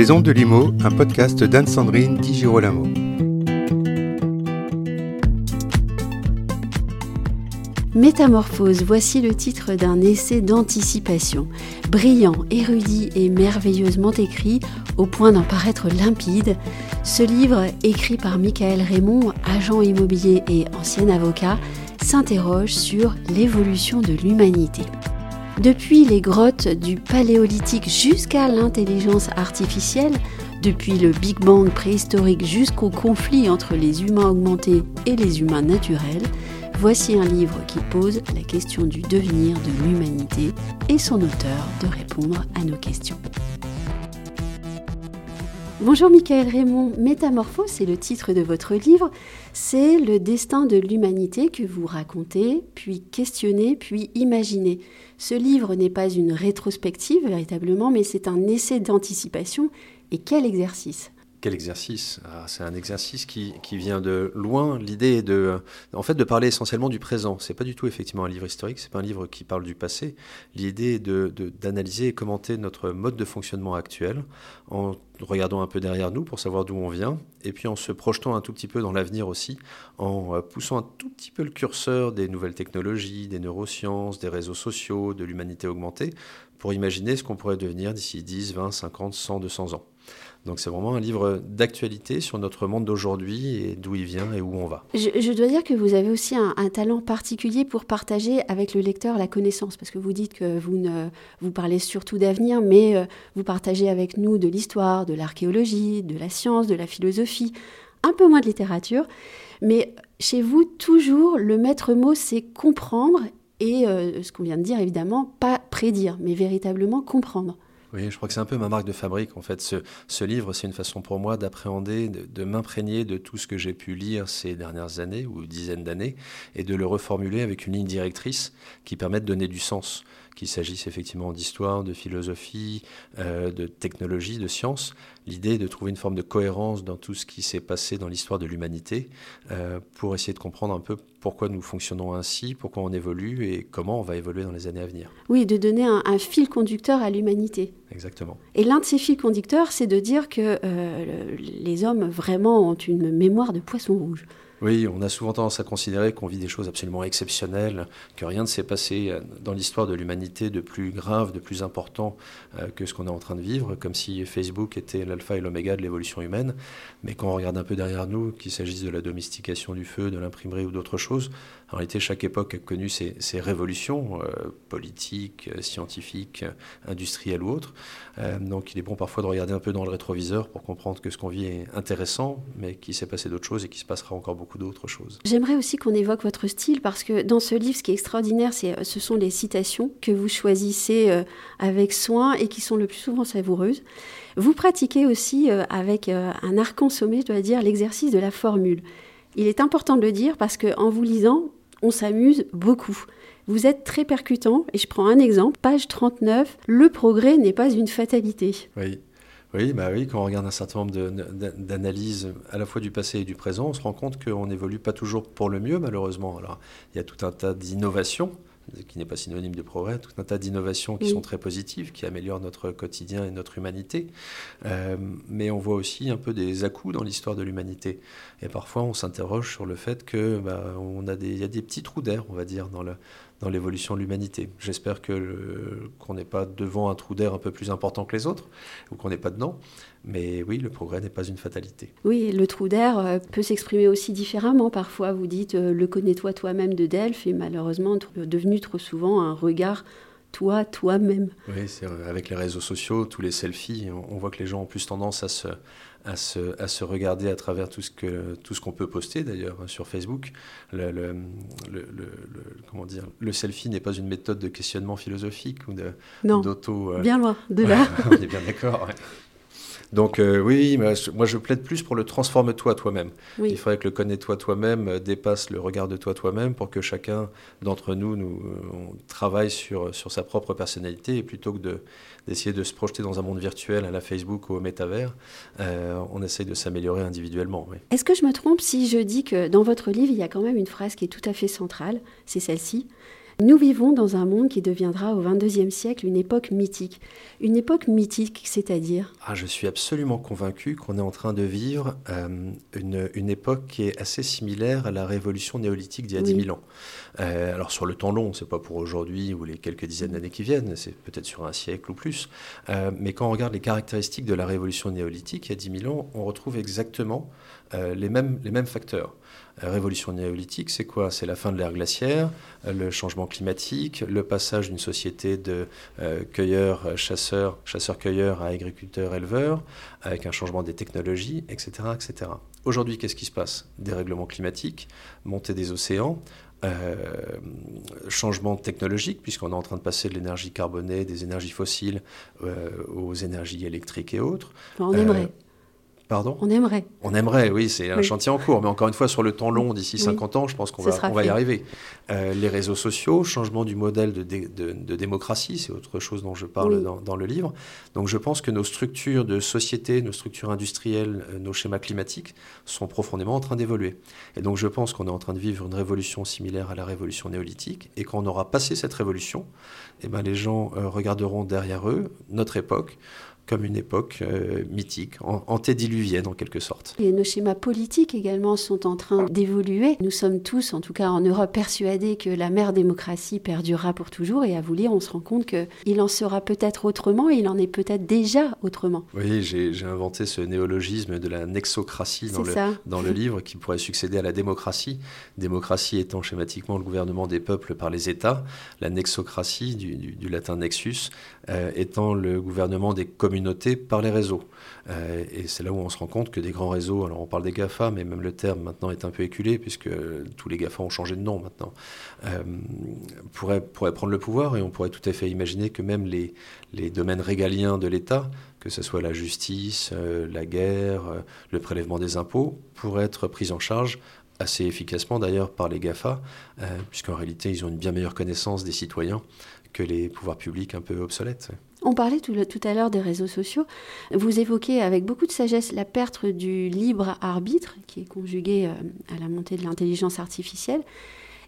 Les Ondes de Limo, un podcast d'Anne-Sandrine Di Girolamo. Métamorphose, voici le titre d'un essai d'anticipation. Brillant, érudit et merveilleusement écrit, au point d'en paraître limpide, ce livre, écrit par Michael Raymond, agent immobilier et ancien avocat, s'interroge sur l'évolution de l'humanité. Depuis les grottes du Paléolithique jusqu'à l'intelligence artificielle, depuis le Big Bang préhistorique jusqu'au conflit entre les humains augmentés et les humains naturels, voici un livre qui pose la question du devenir de l'humanité et son auteur de répondre à nos questions. Bonjour Michael Raymond, Métamorphose, c'est le titre de votre livre. C'est le destin de l'humanité que vous racontez, puis questionnez, puis imaginez. Ce livre n'est pas une rétrospective véritablement, mais c'est un essai d'anticipation. Et quel exercice quel exercice ah, C'est un exercice qui, vient de loin. L'idée est de, en fait, de parler essentiellement du présent. C'est pas du tout effectivement un livre historique. C'est pas un livre qui parle du passé. L'idée est de, d'analyser et commenter notre mode de fonctionnement actuel en regardant un peu derrière nous pour savoir d'où on vient, et puis en se projetant un tout petit peu dans l'avenir aussi, en euh, poussant un tout petit peu le curseur des nouvelles technologies, des neurosciences, des réseaux sociaux, de l'humanité augmentée, pour imaginer ce qu'on pourrait devenir d'ici 10, 20, 50, 100, 200 ans. Donc c'est vraiment un livre d'actualité sur notre monde d'aujourd'hui et d'où il vient et où on va. Je, dois dire que vous avez aussi un, talent particulier pour partager avec le lecteur la connaissance, parce que vous dites que vous, ne, vous parlez surtout d'avenir, mais euh, vous partagez avec nous de l'histoire, de l'archéologie, de la science, de la philosophie, un peu moins de littérature. Mais chez vous, toujours, le maître mot, c'est comprendre et, euh, ce qu'on vient de dire, évidemment, pas prédire, mais véritablement comprendre. Oui, je crois que c'est un peu ma marque de fabrique. En fait, ce, livre, c'est une façon pour moi d'appréhender, de, m'imprégner de tout ce que j'ai pu lire ces dernières années ou dizaines d'années et de le reformuler avec une ligne directrice qui permet de donner du sens qu'il s'agisse effectivement d'histoire, de philosophie, euh, de technologie, de science. L'idée est de trouver une forme de cohérence dans tout ce qui s'est passé dans l'histoire de l'humanité euh, pour essayer de comprendre un peu pourquoi nous fonctionnons ainsi, pourquoi on évolue et comment on va évoluer dans les années à venir. Oui, de donner un, fil conducteur à l'humanité. Exactement. Et l'un de ces fils conducteurs, c'est de dire que euh, les hommes vraiment ont une mémoire de poisson rouge. Oui, on a souvent tendance à considérer qu'on vit des choses absolument exceptionnelles, que rien ne s'est passé dans l'histoire de l'humanité de plus grave, de plus important euh, que ce qu'on est en train de vivre, comme si Facebook était l'alpha et l'oméga de l'évolution humaine. Mais quand on regarde un peu derrière nous, qu'il s'agisse de la domestication du feu, de l'imprimerie ou d'autres choses, en réalité, chaque époque a connu ses, révolutions euh, politiques, scientifiques, industrielles ou autres. Euh, donc il est bon parfois de regarder un peu dans le rétroviseur pour comprendre que ce qu'on vit est intéressant, mais qu'il s'est passé d'autres choses et qu'il se passera encore beaucoup d'autres choses. J'aimerais aussi qu'on évoque votre style parce que dans ce livre, ce qui est extraordinaire, c'est, ce sont les citations que vous choisissez euh, avec soin et qui sont le plus souvent savoureuses. Vous pratiquez aussi avec un arc en sommet, je dois dire, l'exercice de la formule. Il est important de le dire parce qu'en vous lisant, on s'amuse beaucoup. Vous êtes très percutant, et je prends un exemple, page 39, le progrès n'est pas une fatalité. Oui. Oui, bah oui, quand on regarde un certain nombre d'analyses à la fois du passé et du présent, on se rend compte qu'on n'évolue pas toujours pour le mieux, malheureusement. Alors, il y a tout un tas d'innovations qui n'est pas synonyme de progrès, tout un tas d'innovations qui sont très positives, qui améliorent notre quotidien et notre humanité. Euh, mais on voit aussi un peu des à-coups dans l'histoire de l'humanité. Et parfois, on s'interroge sur le fait que bah, on a des, y a des petits trous d'air, on va dire, dans le, dans l'évolution de l'humanité. J'espère que qu'on n'est pas devant un trou d'air un peu plus important que les autres, ou qu'on n'est pas dedans. Mais oui, le progrès n'est pas une fatalité. Oui, le trou d'air euh, peut s'exprimer aussi différemment. Parfois, vous dites euh, le connais-toi toi-même de Delphes est malheureusement devenu trop souvent un regard toi, toi-même. Oui, c'est avec les réseaux sociaux, tous les selfies, on voit que les gens ont plus tendance à se, à se, à se regarder à travers tout ce que tout ce qu'on peut poster d'ailleurs hein, sur Facebook. Le, le, le, comment dire, le selfie n'est pas une méthode de questionnement philosophique ou de d'auto. Euh, bien loin de là. on est bien d'accord. Donc euh, oui, moi je plaide plus pour le transforme-toi toi-même. Il faudrait que le connais-toi toi-même euh, dépasse le regard de toi toi-même pour que chacun d'entre nous, nous travaille sur, sur sa propre personnalité et plutôt que de, d'essayer de se projeter dans un monde virtuel à la Facebook ou au métavers, euh, on essaye de s'améliorer individuellement. Est-ce que je me trompe si je dis que dans votre livre, il y a quand même une phrase qui est tout à fait centrale, c'est celle-ci Nous vivons dans un monde qui deviendra au XXIe siècle une époque mythique. Une époque mythique, c'est-à-dire ah, Je suis absolument convaincu qu'on est en train de vivre euh, une, époque qui est assez similaire à la révolution néolithique d'il y a 10 000 ans. Euh, alors sur le temps long, c'est pas pour aujourd'hui ou les quelques dizaines d'années qui viennent, c'est peut-être sur un siècle ou plus. Euh, mais quand on regarde les caractéristiques de la révolution néolithique, il y a 10 000 ans, on retrouve exactement les, mêmes, les mêmes facteurs révolution néolithique, c'est quoi? C'est la fin de l'ère glaciaire, euh, le changement climatique, le passage d'une société de euh, cueilleurs, chasseurs, chasseurs-cueilleurs à agriculteurs-éleveurs, avec un changement des technologies, etc. etc. Aujourd'hui, qu'est-ce qui se passe? Dérèglement climatique, montée des océans, euh, changement technologique, puisqu'on est en train de passer de l'énergie carbonée, des énergies fossiles aux énergies électriques et autres. on aimerait. Pardon? On aimerait. On aimerait, oui, c'est un chantier en cours. Mais encore une fois, sur le temps long, d'ici 50 ans, je pense qu'on va, on va y arriver. Euh, les réseaux sociaux, changement du modèle de, de, démocratie, c'est autre chose dont je parle dans, dans, le livre. Donc je pense que nos structures de société, nos structures industrielles, euh, nos schémas climatiques sont profondément en train d'évoluer. Et donc je pense qu'on est en train de vivre une révolution similaire à la révolution néolithique. Et quand on aura passé cette révolution, eh ben, les gens euh, regarderont derrière eux notre époque comme une époque euh, mythique, antédiluvienne en quelque sorte. Et nos schémas politiques également sont en train d'évoluer. Nous sommes tous, en tout cas en Europe, persuadés que la mère démocratie perdurera pour toujours. Et à vous lire, on se rend compte qu'il en sera peut-être autrement, et il en est peut-être déjà autrement. Oui, j'ai inventé ce néologisme de la nexocratie dans, le, dans le livre qui pourrait succéder à la démocratie. Démocratie étant schématiquement le gouvernement des peuples par les États, la nexocratie, du, latin nexus, euh, étant le gouvernement des communautés par les réseaux. Euh, et c'est là où on se rend compte que des grands réseaux, alors on parle des GAFA, mais même le terme maintenant est un peu éculé, puisque tous les GAFA ont changé de nom maintenant, euh, pourraient, prendre le pouvoir, et on pourrait tout à fait imaginer que même les, les domaines régaliens de l'État, que ce soit la justice, euh, la guerre, le prélèvement des impôts, pourraient être pris en charge assez efficacement d'ailleurs par les GAFA, puisqu'en réalité ils ont une bien meilleure connaissance des citoyens que les pouvoirs publics un peu obsolètes. On parlait tout, à l'heure des réseaux sociaux. Vous évoquez avec beaucoup de sagesse la perte du libre arbitre, qui est conjugué euh, à la montée de l'intelligence artificielle.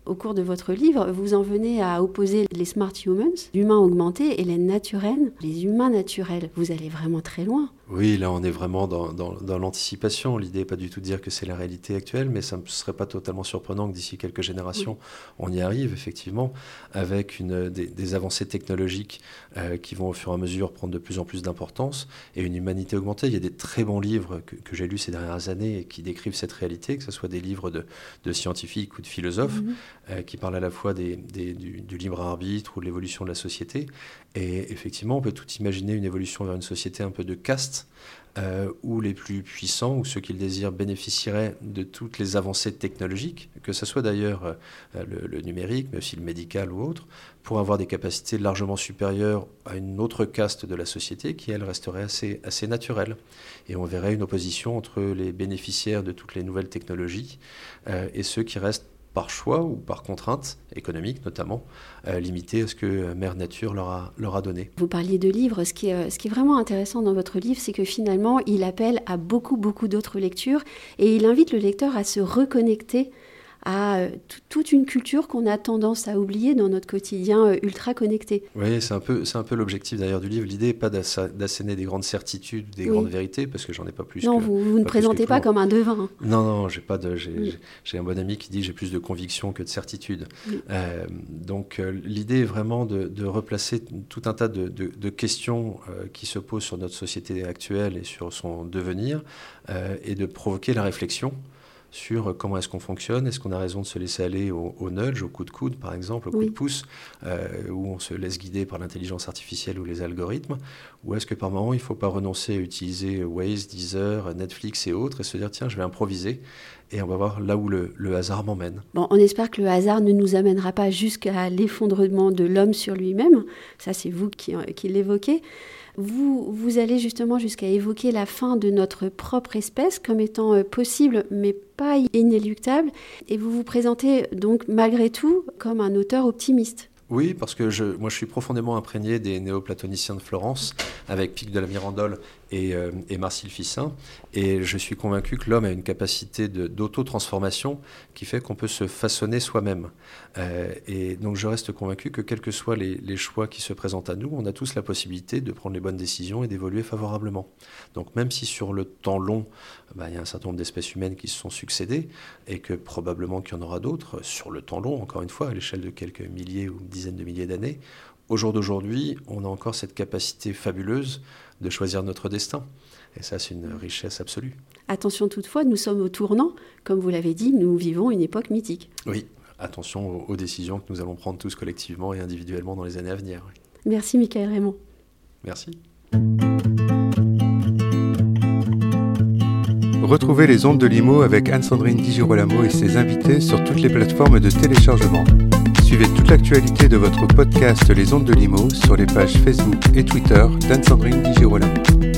Au cours de votre livre, vous en venez à opposer les smart humans, l'humain augmenté, et les naturels, les humains naturels. Vous allez vraiment très loin. Oui, là on est vraiment dans, l'anticipation. L'idée n'est pas du tout de dire que c'est la réalité actuelle, mais ça ne serait pas totalement surprenant que d'ici quelques générations, on y arrive effectivement, avec une, des, avancées technologiques euh, qui vont au fur et à mesure prendre de plus en plus d'importance et une humanité augmentée. Il y a des très bons livres que, j'ai lus ces dernières années et qui décrivent cette réalité, que ce soit des livres de, scientifiques ou de philosophes, mhm. euh, qui parlent à la fois du, du libre arbitre ou de l'évolution de la société. Et effectivement, on peut tout imaginer une évolution vers une société un peu de caste euh, où les plus puissants ou ceux qui le désirent bénéficieraient de toutes les avancées technologiques, que ce soit d'ailleurs euh, le, numérique, mais aussi le médical ou autre, pour avoir des capacités largement supérieures à une autre caste de la société qui, elle, resterait assez, naturelle. Et on verrait une opposition entre les bénéficiaires de toutes les nouvelles technologies euh, et ceux qui restent par choix ou par contrainte économique notamment, euh, à ce que Mère Nature leur a, leur a donné. Vous parliez de livres, ce qui, est, ce qui est vraiment intéressant dans votre livre, c'est que finalement, il appelle à beaucoup, beaucoup d'autres lectures et il invite le lecteur à se reconnecter à euh, toute une culture qu'on a tendance à oublier dans notre quotidien euh, ultra connecté. Oui, c'est un peu, c'est un peu l'objectif d'ailleurs du livre. L'idée n'est pas d'asséner des grandes certitudes, des grandes vérités, parce que j'en ai pas plus. Non, vous, vous ne présentez pas comme un devin. Non, non, j'ai pas de, j'ai, un bon ami qui dit j'ai plus de conviction que de certitude. Euh, donc l'idée est vraiment de, replacer tout un tas de, de questions qui se posent sur notre société actuelle et sur son devenir, et de provoquer la réflexion sur comment est-ce qu'on fonctionne, est-ce qu'on a raison de se laisser aller au, nudge, au coup de coude par exemple, au coup de pouce, euh, où on se laisse guider par l'intelligence artificielle ou les algorithmes, ou est-ce que par moment il ne faut pas renoncer à utiliser Waze, Deezer, Netflix et autres et se dire tiens je vais improviser et on va voir là où le, hasard m'emmène? Bon, on espère que le hasard ne nous amènera pas jusqu'à l'effondrement de l'homme sur lui-même, ça c'est vous qui, qui l'évoquez. Vous, vous allez justement jusqu'à évoquer la fin de notre propre espèce comme étant euh, possible mais pas inéluctable et vous vous présentez donc malgré tout comme un auteur optimiste. Oui, parce que je, moi je suis profondément imprégné des néoplatoniciens de Florence, avec Pic de la Mirandole et, euh, et Marcille Fissin. Et je suis convaincu que l'homme a une capacité d'auto-transformation qui fait qu'on peut se façonner soi-même. Euh, et donc je reste convaincu que quels que soient les, choix qui se présentent à nous, on a tous la possibilité de prendre les bonnes décisions et d'évoluer favorablement. Donc même si sur le temps long, bah, il y a un certain nombre d'espèces humaines qui se sont succédées et que probablement qu'il y en aura d'autres, sur le temps long, encore une fois, à l'échelle de quelques milliers ou dizaines de milliers d'années, au jour d'aujourd'hui, on a encore cette capacité fabuleuse de choisir notre destin. Et ça, c'est une richesse absolue. Attention toutefois, nous sommes au tournant. Comme vous l'avez dit, nous vivons une époque mythique. Oui, attention aux, décisions que nous allons prendre tous collectivement et individuellement dans les années à venir. Merci, Michael Raymond. Merci. Retrouvez les ondes de Limo avec Anne-Sandrine Di Girolamo et ses invités sur toutes les plateformes de téléchargement. Suivez toute l'actualité de votre podcast Les ondes de Limo sur les pages Facebook et Twitter d'Anne-Sandrine Di.